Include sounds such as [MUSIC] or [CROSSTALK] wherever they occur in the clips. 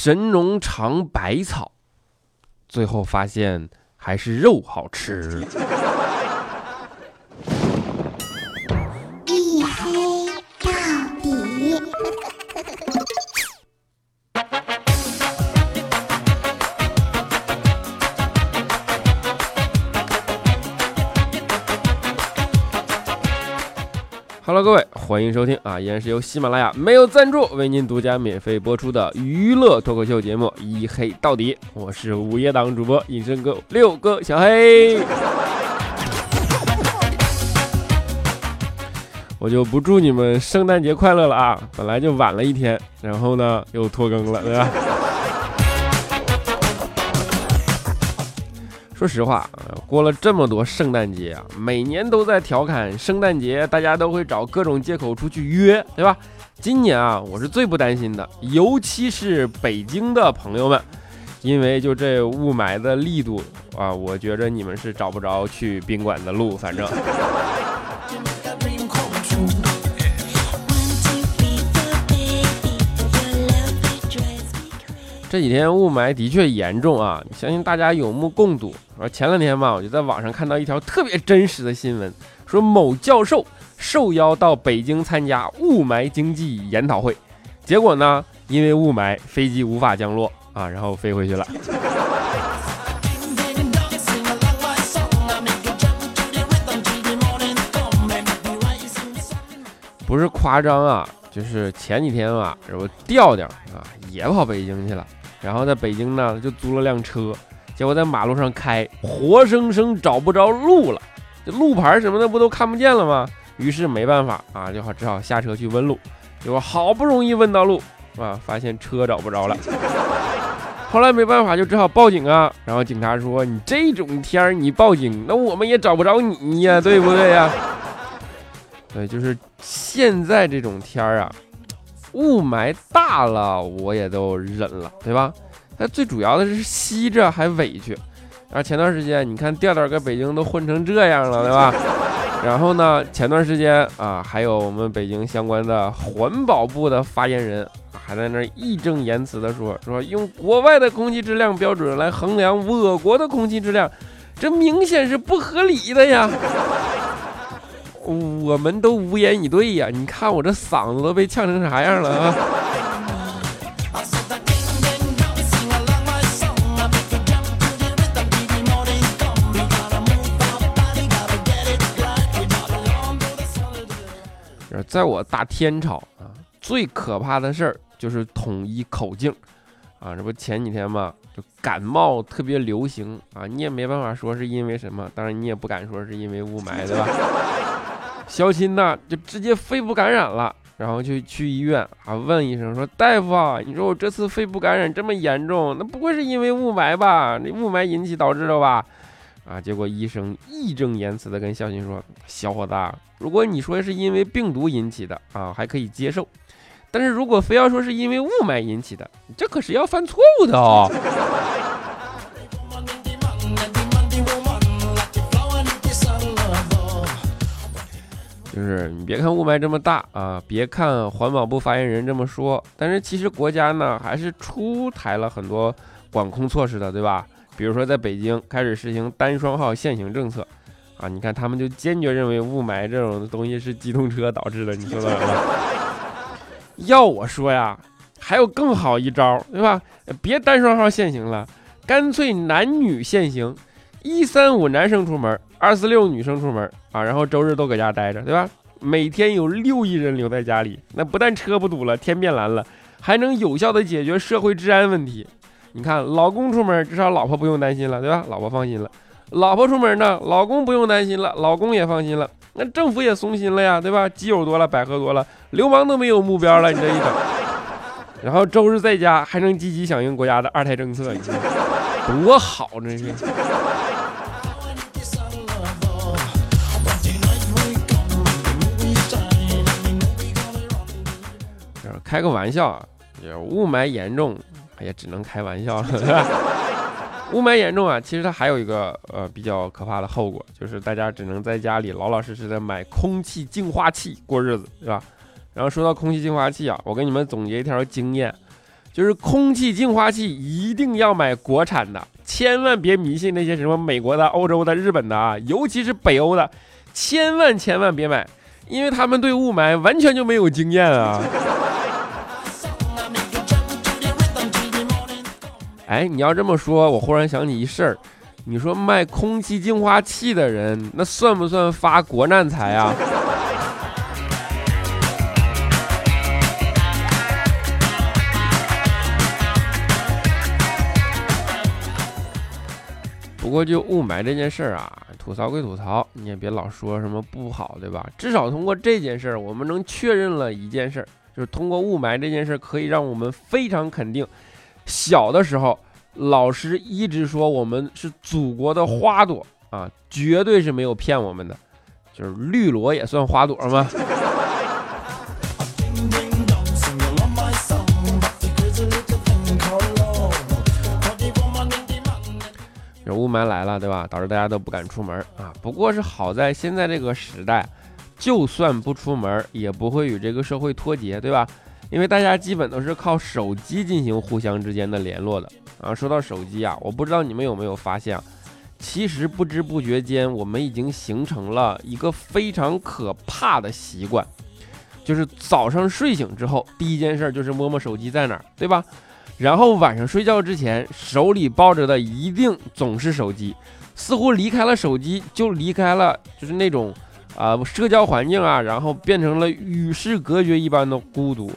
神农尝百草，最后发现还是肉好吃。各位，欢迎收听啊，依然是由喜马拉雅没有赞助为您独家免费播出的娱乐脱口秀节目《一黑到底》，我是午夜档主播隐身哥六哥小黑。[LAUGHS] 我就不祝你们圣诞节快乐了啊！本来就晚了一天，然后呢又拖更了，对吧？说实话，呃过了这么多圣诞节啊，每年都在调侃圣诞节，大家都会找各种借口出去约，对吧？今年啊，我是最不担心的，尤其是北京的朋友们，因为就这雾霾的力度啊，我觉着你们是找不着去宾馆的路，反正。这几天雾霾的确严重啊，相信大家有目共睹。而前两天吧，我就在网上看到一条特别真实的新闻，说某教授受邀到北京参加雾霾经济研讨会，结果呢，因为雾霾，飞机无法降落啊，然后飞回去了。不是夸张啊，就是前几天啊，我调调啊也跑北京去了，然后在北京呢就租了辆车，结果在马路上开，活生生找不着路了，这路牌什么的不都看不见了吗？于是没办法啊，就好只好下车去问路，结果好不容易问到路啊，发现车找不着了。[LAUGHS] 后来没办法，就只好报警啊。然后警察说：“你这种天儿你报警，那我们也找不着你呀，对不对呀？”对，就是现在这种天儿啊，雾霾大了我也都忍了，对吧？那最主要的是吸着还委屈。然后前段时间你看调调搁北京都混成这样了，对吧？[LAUGHS] 然后呢，前段时间啊，还有我们北京相关的环保部的发言人还在那儿义正言辞的说，说用国外的空气质量标准来衡量我国的空气质量，这明显是不合理的呀。我们都无言以对呀！你看我这嗓子都被呛成啥样了啊！在我大天朝啊，最可怕的事儿就是统一口径啊！这不前几天嘛，就感冒特别流行啊，你也没办法说是因为什么，当然你也不敢说是因为雾霾，对吧？小新呐，就直接肺部感染了，然后就去医院啊，问医生说：“大夫啊，你说我这次肺部感染这么严重，那不会是因为雾霾吧？那雾霾引起导致的吧？”啊，结果医生义正言辞的跟小新说：“小伙子，如果你说是因为病毒引起的啊，还可以接受，但是如果非要说是因为雾霾引起的，这可是要犯错误的哦。”就是你别看雾霾这么大啊，别看环保部发言人这么说，但是其实国家呢还是出台了很多管控措施的，对吧？比如说在北京开始实行单双号限行政策，啊，你看他们就坚决认为雾霾这种东西是机动车导致的，你说到了吗？要我说呀，还有更好一招，对吧？别单双号限行了，干脆男女限行，一三五男生出门，二四六女生出门啊，然后周日都搁家待着，对吧？每天有六亿人留在家里，那不但车不堵了，天变蓝了，还能有效的解决社会治安问题。你看，老公出门，至少老婆不用担心了，对吧？老婆放心了。老婆出门呢，老公不用担心了，老公也放心了。那政府也松心了呀，对吧？基友多了，百合多了，流氓都没有目标了。你这一整，[LAUGHS] 然后周日在家还能积极响应国家的二胎政策，你说多好，这是。开个玩笑啊，雾霾严重，哎呀，只能开玩笑了。[LAUGHS] [LAUGHS] 雾霾严重啊，其实它还有一个呃比较可怕的后果，就是大家只能在家里老老实实的买空气净化器过日子，是吧？然后说到空气净化器啊，我给你们总结一条经验，就是空气净化器一定要买国产的，千万别迷信那些什么美国的、欧洲的、日本的啊，尤其是北欧的，千万千万别买，因为他们对雾霾完全就没有经验啊。哎，你要这么说，我忽然想起一事儿，你说卖空气净化器的人，那算不算发国难财啊？不过就雾霾这件事儿啊，吐槽归吐槽，你也别老说什么不好，对吧？至少通过这件事儿，我们能确认了一件事儿，就是通过雾霾这件事儿，可以让我们非常肯定，小的时候老师一直说我们是祖国的花朵啊，绝对是没有骗我们的，就是绿萝也算花朵吗？这雾霾来了，对吧？导致大家都不敢出门啊。不过是好在现在这个时代，就算不出门，也不会与这个社会脱节，对吧？因为大家基本都是靠手机进行互相之间的联络的啊。说到手机啊，我不知道你们有没有发现，其实不知不觉间，我们已经形成了一个非常可怕的习惯，就是早上睡醒之后，第一件事就是摸摸手机在哪儿，对吧？然后晚上睡觉之前，手里抱着的一定总是手机，似乎离开了手机就离开了，就是那种啊社交环境啊，然后变成了与世隔绝一般的孤独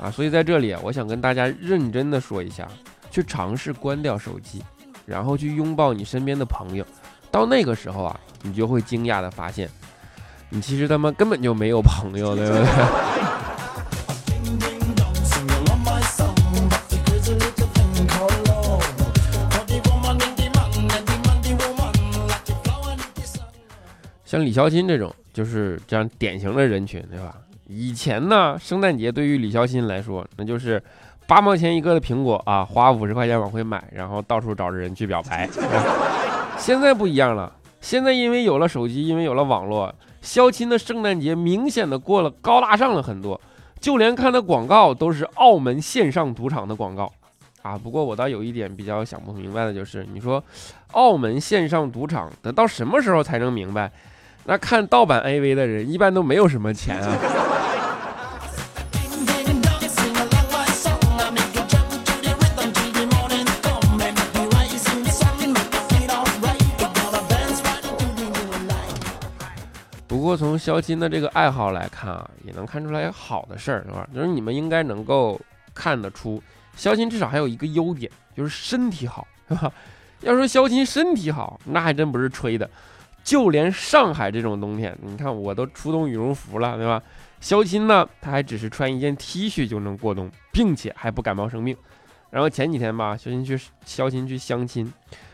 啊。所以在这里啊，我想跟大家认真的说一下，去尝试关掉手机，然后去拥抱你身边的朋友。到那个时候啊，你就会惊讶的发现，你其实他妈根本就没有朋友，对不对？[LAUGHS] 像李孝钦这种就是这样典型的人群，对吧？以前呢，圣诞节对于李孝钦来说，那就是八毛钱一个的苹果啊，花五十块钱往回买，然后到处找着人去表白。[LAUGHS] 现在不一样了，现在因为有了手机，因为有了网络，孝钦的圣诞节明显的过了高大上了很多，就连看的广告都是澳门线上赌场的广告啊。不过我倒有一点比较想不明白的就是，你说澳门线上赌场得到什么时候才能明白？那看盗版 AV 的人一般都没有什么钱啊。不过从肖钦的这个爱好来看啊，也能看出来好的事儿，是吧？就是你们应该能够看得出，肖钦至少还有一个优点，就是身体好，是吧？[LAUGHS] 要说肖钦身体好，那还真不是吹的。就连上海这种冬天，你看我都出动羽绒服了，对吧？肖钦呢，他还只是穿一件 T 恤就能过冬，并且还不感冒生病。然后前几天吧，肖钦去肖钦去相亲，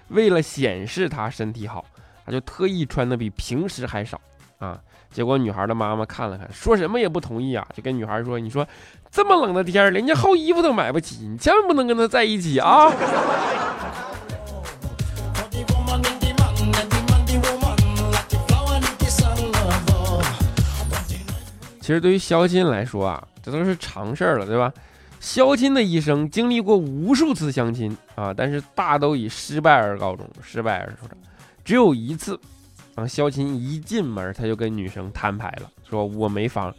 为了显示他身体好，他就特意穿的比平时还少啊。结果女孩的妈妈看了看，说什么也不同意啊，就跟女孩说：“你说这么冷的天，连件厚衣服都买不起，你千万不能跟他在一起啊。”其实对于肖金来说啊，这都是常事儿了，对吧？肖金的一生经历过无数次相亲啊，但是大都以失败而告终，失败而收场。只有一次，然后，肖琴一进门他就跟女生摊牌了，说我没房。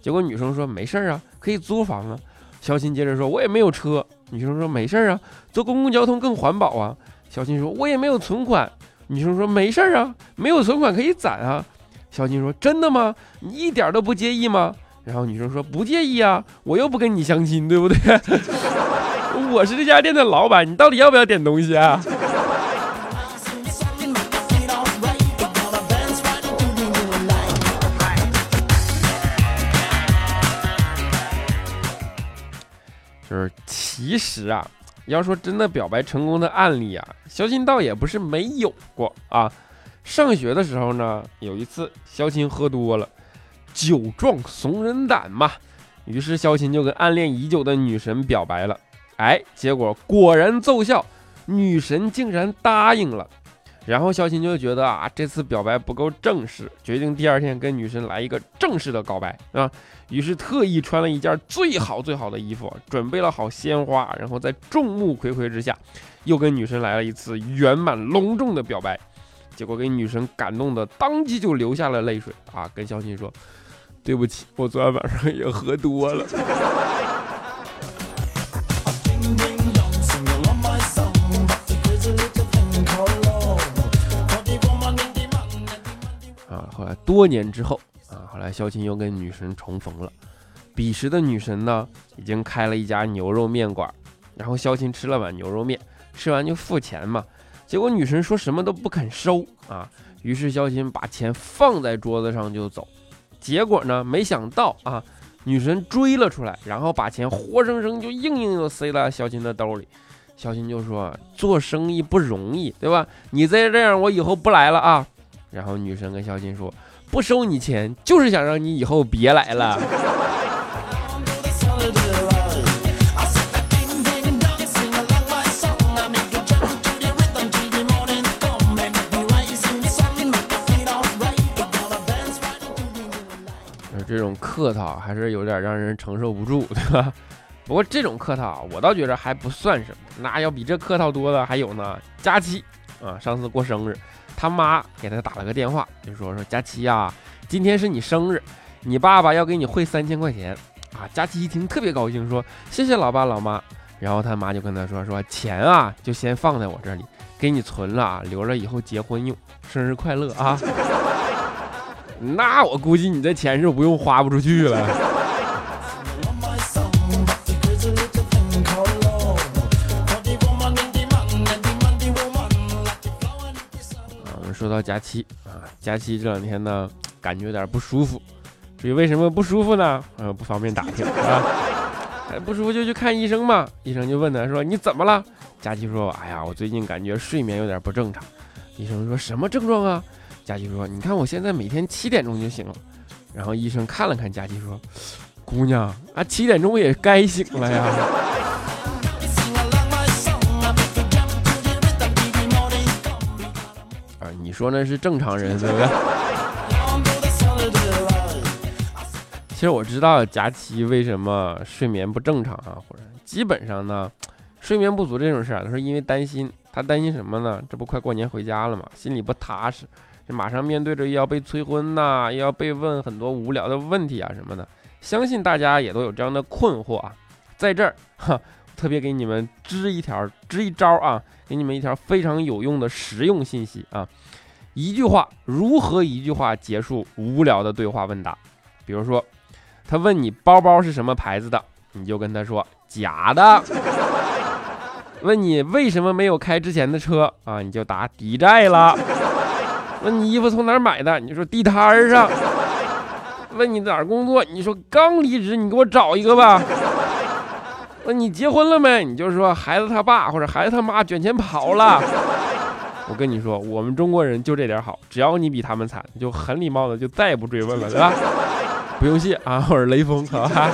结果女生说没事儿啊，可以租房啊。肖琴接着说，我也没有车。女生说没事儿啊，坐公共交通更环保啊。肖琴说，我也没有存款。女生说没事儿啊，没有存款可以攒啊。肖琴说：“真的吗？你一点都不介意吗？”然后女生说：“不介意啊，我又不跟你相亲，对不对？[LAUGHS] 我是这家店的老板，你到底要不要点东西啊？”就是其实啊，要说真的表白成功的案例啊，肖钦倒也不是没有过啊。上学的时候呢，有一次肖钦喝多了，酒壮怂人胆嘛，于是肖钦就跟暗恋已久的女神表白了，哎，结果果然奏效，女神竟然答应了。然后肖琴就觉得啊，这次表白不够正式，决定第二天跟女神来一个正式的告白啊。于是特意穿了一件最好最好的衣服，准备了好鲜花，然后在众目睽睽之下，又跟女神来了一次圆满隆重的表白。结果给女神感动的当即就流下了泪水啊，跟肖琴说：“对不起，我昨天晚上也喝多了。”后来多年之后啊，后来萧琴又跟女神重逢了。彼时的女神呢，已经开了一家牛肉面馆，然后萧琴吃了碗牛肉面，吃完就付钱嘛。结果女神说什么都不肯收啊，于是萧琴把钱放在桌子上就走。结果呢，没想到啊，女神追了出来，然后把钱活生生就硬硬又塞到萧琴的兜里。萧琴就说：“做生意不容易，对吧？你再这样，我以后不来了啊。”然后女神跟小金说：“不收你钱，就是想让你以后别来了。”这种客套还是有点让人承受不住，对吧？[LAUGHS] 不过这种客套我倒觉得还不算什么，那要比这客套多的还有呢。佳期啊，上次过生日。他妈给他打了个电话，就说说佳琪呀，今天是你生日，你爸爸要给你汇三千块钱啊。佳琪一听特别高兴，说谢谢老爸老妈。然后他妈就跟他说说钱啊，就先放在我这里，给你存了啊，留着以后结婚用。生日快乐啊！[LAUGHS] 那我估计你这钱是不用花不出去了。说到佳期啊，佳期这两天呢，感觉有点不舒服。至于为什么不舒服呢？呃，不方便打听啊。[LAUGHS] 不舒服就去看医生嘛。医生就问他说：“你怎么了？”佳期说：“哎呀，我最近感觉睡眠有点不正常。”医生说什么症状啊？佳期说：“你看我现在每天七点钟就醒了。”然后医生看了看佳期说：“姑娘啊，七点钟也该醒了呀。”说那是正常人，对不对？[LAUGHS] 其实我知道佳期为什么睡眠不正常啊，或者基本上呢，睡眠不足这种事儿，都是因为担心。他担心什么呢？这不快过年回家了吗？心里不踏实，这马上面对着又要被催婚呐，又要被问很多无聊的问题啊什么的。相信大家也都有这样的困惑啊，在这儿哈，特别给你们支一条，支一招啊，给你们一条非常有用的实用信息啊。一句话，如何一句话结束无聊的对话问答？比如说，他问你包包是什么牌子的，你就跟他说假的。问你为什么没有开之前的车啊，你就答抵债了。问你衣服从哪儿买的，你说地摊上。问你哪儿工作，你说刚离职，你给我找一个吧。问你结婚了没，你就说孩子他爸或者孩子他妈卷钱跑了。我跟你说，我们中国人就这点好，只要你比他们惨，就很礼貌的就再也不追问了，对吧？不用谢啊，我是雷锋，好吧？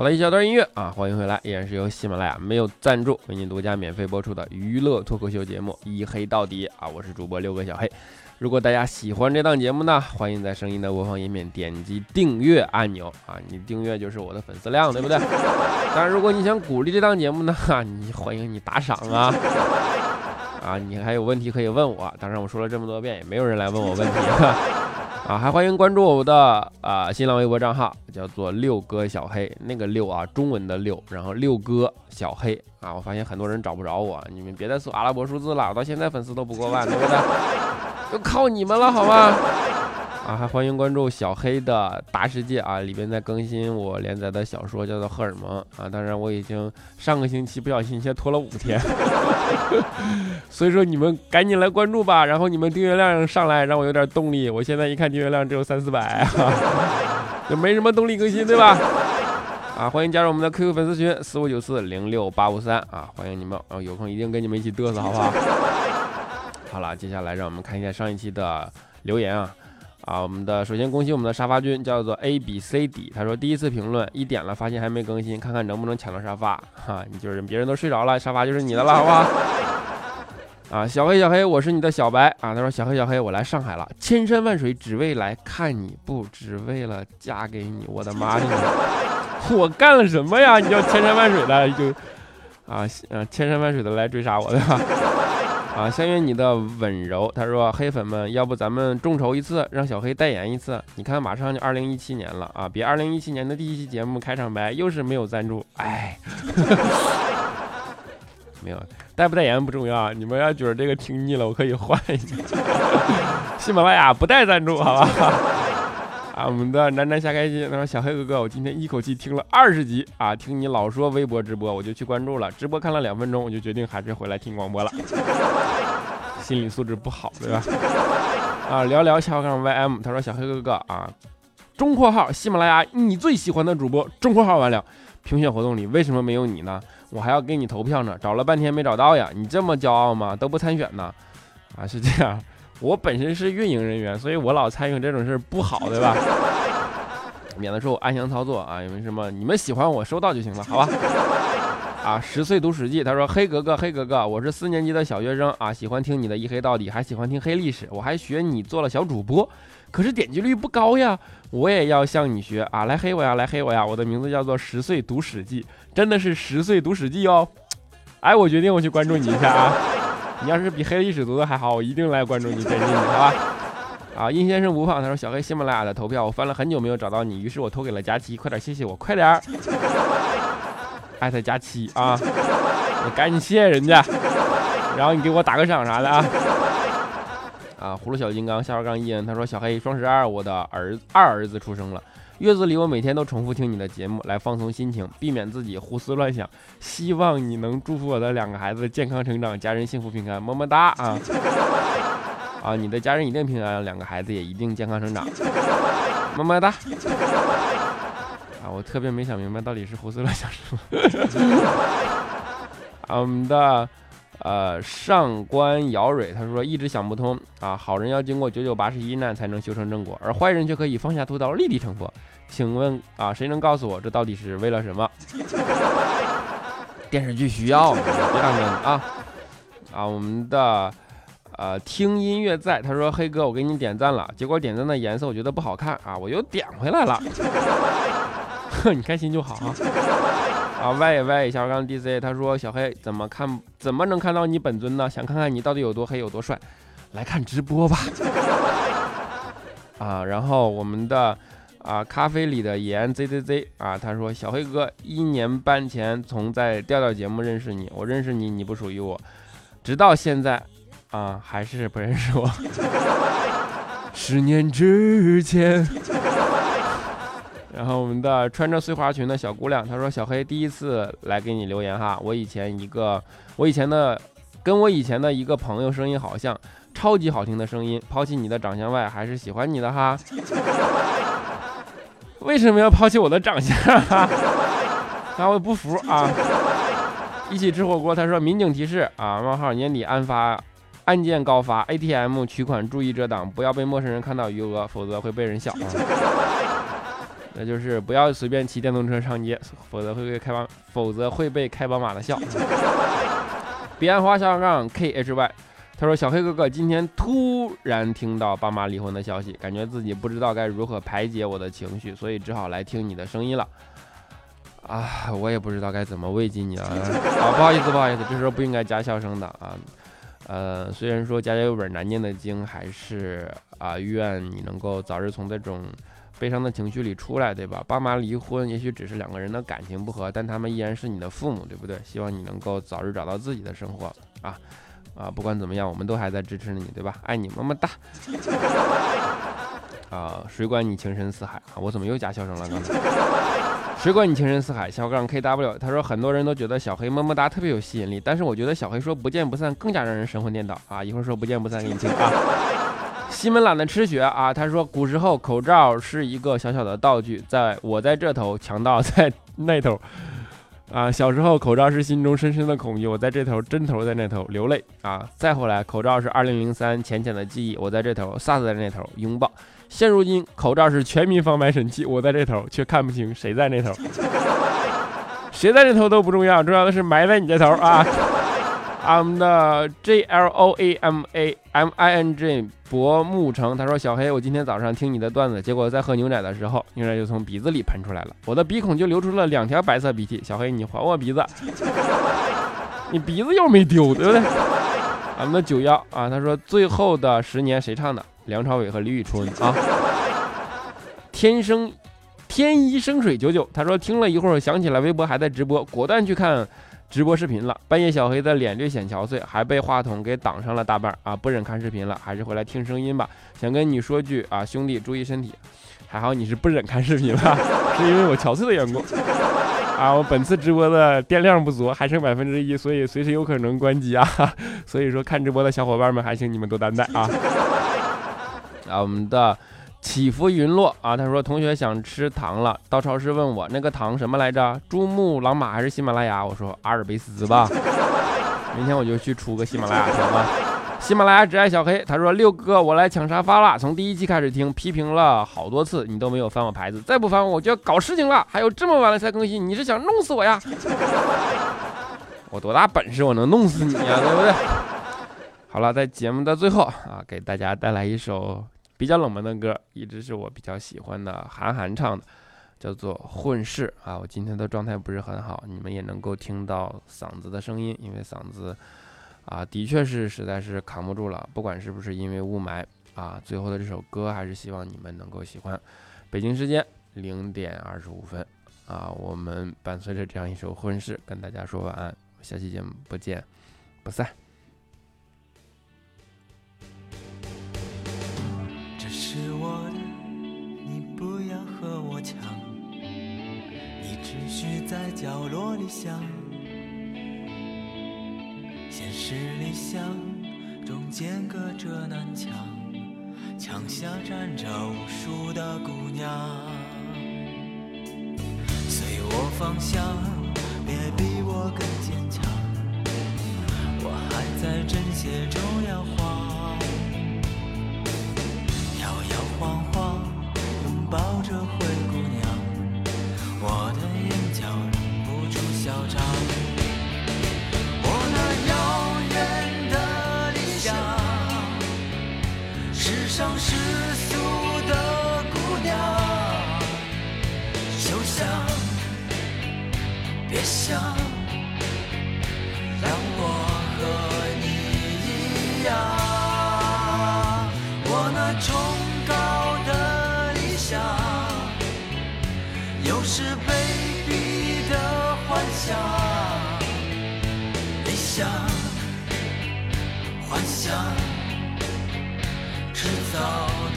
好了一小段音乐啊，欢迎回来，依然是由喜马拉雅没有赞助为您独家免费播出的娱乐脱口秀节目《一黑到底》啊，我是主播六个小黑。如果大家喜欢这档节目呢，欢迎在声音的播放页面点击订阅按钮啊，你订阅就是我的粉丝量，对不对？当然，如果你想鼓励这档节目呢，你欢迎你打赏啊啊，你还有问题可以问我。当然，我说了这么多遍，也没有人来问我问题。啊，还欢迎关注我们的啊新浪微博账号，叫做六哥小黑，那个六啊，中文的六，然后六哥小黑啊，我发现很多人找不着我，你们别再搜阿拉伯数字了，到现在粉丝都不过万，对不对？就靠你们了，好吗？啊，还欢迎关注小黑的大世界啊，里边在更新我连载的小说，叫做《荷尔蒙》啊。当然，我已经上个星期不小心先拖了五天，[LAUGHS] 所以说你们赶紧来关注吧。然后你们订阅量上来，让我有点动力。我现在一看订阅量只有三四百，[LAUGHS] 就没什么动力更新，对吧？啊，欢迎加入我们的 QQ 粉丝群四五九四零六八五三啊，欢迎你们啊，有空一定跟你们一起嘚瑟，好不好？好了，接下来让我们看一下上一期的留言啊啊，我们的首先恭喜我们的沙发君叫做 A B C D，他说第一次评论一点了发现还没更新，看看能不能抢到沙发哈，你就是别人都睡着了，沙发就是你的了，好不好？[LAUGHS] 啊，小黑小黑，我是你的小白啊。他说小黑小黑，我来上海了，千山万水只为来看你，不只为了嫁给你。我的妈呀，[LAUGHS] 我干了什么呀？你叫千山万水的就啊，嗯，千山万水的来追杀我，对吧？啊，相约你的温柔。他说黑粉们，要不咱们众筹一次，让小黑代言一次？你看马上就二零一七年了啊，别二零一七年的第一期节目开场白又是没有赞助，哎。[LAUGHS] 没有代不代言不重要，你们要觉得这个听腻了，我可以换一个。[LAUGHS] 喜马拉雅不带赞助，好吧？啊，我们的楠楠瞎开心，他说小黑哥哥，我今天一口气听了二十集啊，听你老说微博直播，我就去关注了，直播看了两分钟，我就决定还是回来听广播了。心理素质不好，对吧？啊，聊聊小杠 YM，他说小黑哥哥啊，中括号喜马拉雅你最喜欢的主播，中括号完了，评选活动里为什么没有你呢？我还要给你投票呢，找了半天没找到呀！你这么骄傲吗？都不参选呢？啊，是这样，我本身是运营人员，所以我老参与这种事不好，对吧？[LAUGHS] 免得说我暗箱操作啊！因为什么？你们喜欢我收到就行了，好吧？[LAUGHS] 啊，十岁读史记，他说黑格格，黑格格，我是四年级的小学生啊，喜欢听你的一黑到底，还喜欢听黑历史，我还学你做了小主播，可是点击率不高呀！我也要向你学啊，来黑我呀，来黑我呀！我的名字叫做十岁读史记。真的是十岁读史记哦，哎，我决定我去关注你一下啊！你要是比黑历史读的还好，我一定来关注你，珍惜你，好吧？啊，殷先生不胖，他说小黑喜马拉雅的投票，我翻了很久没有找到你，于是我投给了佳期，快点谢谢我，快点儿，艾特佳期啊，我赶紧谢谢人家，然后你给我打个赏啥的啊！啊，葫芦小金刚下边杠一，他说小黑双十二，我的儿二儿子出生了。月子里，我每天都重复听你的节目来放松心情，避免自己胡思乱想。希望你能祝福我的两个孩子健康成长，家人幸福平安，么么哒啊！[LAUGHS] 啊，你的家人一定平安，两个孩子也一定健康成长，么么哒！啊，我特别没想明白到底是胡思乱想什么。我 [LAUGHS] 们 [LAUGHS] 的呃上官尧蕊他说一直想不通啊，好人要经过九九八十一难才能修成正果，而坏人却可以放下屠刀立地成佛。请问啊，谁能告诉我这到底是为了什么？电视剧需要，别当真啊！啊，我们的呃听音乐在，他说黑哥我给你点赞了，结果点赞的颜色我觉得不好看啊，我又点回来了。[LAUGHS] 哼，你开心就好啊！啊，歪一歪一下，我刚 DC，他说小黑怎么看怎么能看到你本尊呢？想看看你到底有多黑有多帅，来看直播吧。[LAUGHS] 啊，然后我们的。啊，咖啡里的盐 z z z 啊，他说小黑哥一年半前从在调调节目认识你，我认识你，你不属于我，直到现在啊还是不认识我。[LAUGHS] 十年之前，然后我们的穿着碎花裙的小姑娘，她说小黑第一次来给你留言哈，我以前一个我以前的跟我以前的一个朋友声音好像，超级好听的声音，抛弃你的长相外，还是喜欢你的哈。[LAUGHS] 为什么要抛弃我的长相？啊，[LAUGHS] 我不服啊！一起吃火锅，他说民警提示啊，冒号年底案发案件高发，ATM 取款注意遮挡，不要被陌生人看到余额，否则会被人笑。[LAUGHS] 那就是不要随便骑电动车上街，否则会被开宝，否则会被开宝马的笑。[LAUGHS] 彼岸花小杠 KHY。他说：“小黑哥哥，今天突然听到爸妈离婚的消息，感觉自己不知道该如何排解我的情绪，所以只好来听你的声音了。啊，我也不知道该怎么慰藉你了。[LAUGHS] 啊，不好意思，不好意思，这时候不应该加笑声的啊。呃，虽然说家家有本难念的经，还是啊，愿你能够早日从这种悲伤的情绪里出来，对吧？爸妈离婚也许只是两个人的感情不和，但他们依然是你的父母，对不对？希望你能够早日找到自己的生活啊。”啊，不管怎么样，我们都还在支持你，对吧？爱你，么么哒。[LAUGHS] 啊，谁管你情深似海啊？我怎么又加笑声了？刚才，谁管你情深似海？小杠 KW，他说很多人都觉得小黑么么哒特别有吸引力，但是我觉得小黑说不见不散更加让人神魂颠倒啊！一会儿说不见不散给你听啊。[LAUGHS] 西门懒得吃雪啊，他说古时候口罩是一个小小的道具，在我在这头，强盗在那头。啊，小时候口罩是心中深深的恐惧，我在这头，针头在那头流泪啊。再后来，口罩是二零零三浅浅的记忆，我在这头萨斯在那头拥抱。现如今，口罩是全民防霾神器，我在这头，却看不清谁在那头。[LAUGHS] 谁在这头都不重要，重要的是埋在你这头啊。我们的 J L O A M A M I N G 博木成，他说：“小黑，我今天早上听你的段子，结果在喝牛奶的时候，牛奶就从鼻子里喷出来了，我的鼻孔就流出了两条白色鼻涕。小黑，你还我鼻子，[LAUGHS] 你鼻子又没丢，对不对？”俺们的九幺啊，他说：“最后的十年谁唱的？梁朝伟和李宇春啊。”天生天一生水九九，他说听了一会儿，想起来微博还在直播，果断去看。直播视频了，半夜小黑的脸略显憔悴，还被话筒给挡上了大半啊！不忍看视频了，还是回来听声音吧。想跟你说句啊，兄弟，注意身体。还好你是不忍看视频了，[LAUGHS] 是因为我憔悴的缘故啊。我本次直播的电量不足，还剩百分之一，所以随时有可能关机啊。所以说看直播的小伙伴们，还请你们多担待啊。啊，我们的。起伏云落啊！他说同学想吃糖了，到超市问我那个糖什么来着？珠穆朗玛还是喜马拉雅？我说阿尔卑斯吧。明天我就去出个喜马拉雅糖吧。喜马拉雅只爱小黑。他说六哥我来抢沙发了，从第一期开始听，批评了好多次，你都没有翻我牌子，再不翻我就要搞事情了。还有这么晚了才更新，你是想弄死我呀？我多大本事，我能弄死你呀？对不对？好了，在节目的最后啊，给大家带来一首。比较冷门的歌，一直是我比较喜欢的，韩寒唱的，叫做《混世》啊。我今天的状态不是很好，你们也能够听到嗓子的声音，因为嗓子啊，的确是实在是扛不住了。不管是不是因为雾霾啊，最后的这首歌还是希望你们能够喜欢。北京时间零点二十五分啊，我们伴随着这样一首《混世》，跟大家说晚安，下期节目不见不散。是我的，你不要和我抢，你只需在角落里想。现实理想中间隔着南墙，墙下站着无数的姑娘。随我方向，别比我更坚强，我还在针线中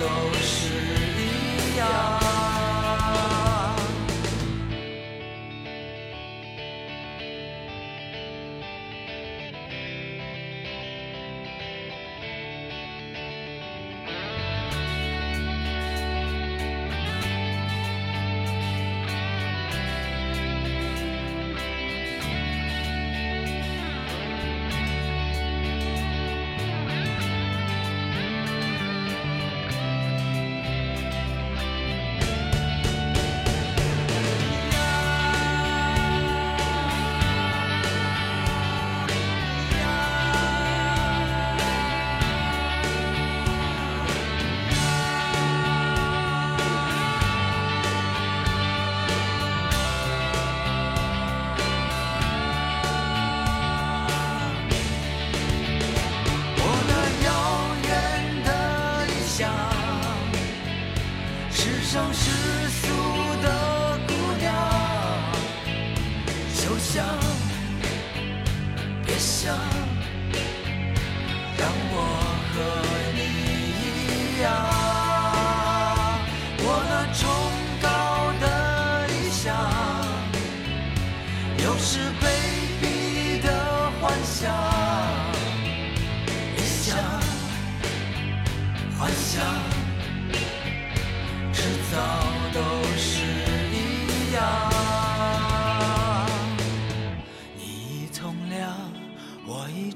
早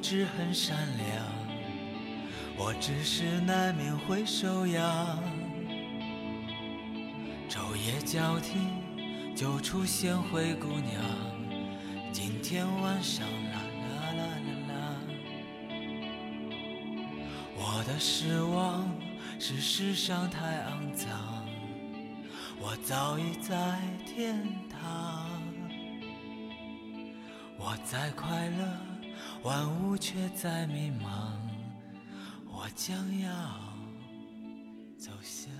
直很善良，我只是难免会手痒。昼夜交替，就出现灰姑娘。今天晚上啦啦啦啦啦，我的失望是世上太肮脏，我早已在天堂。我在快乐，万物却在迷茫，我将要走向。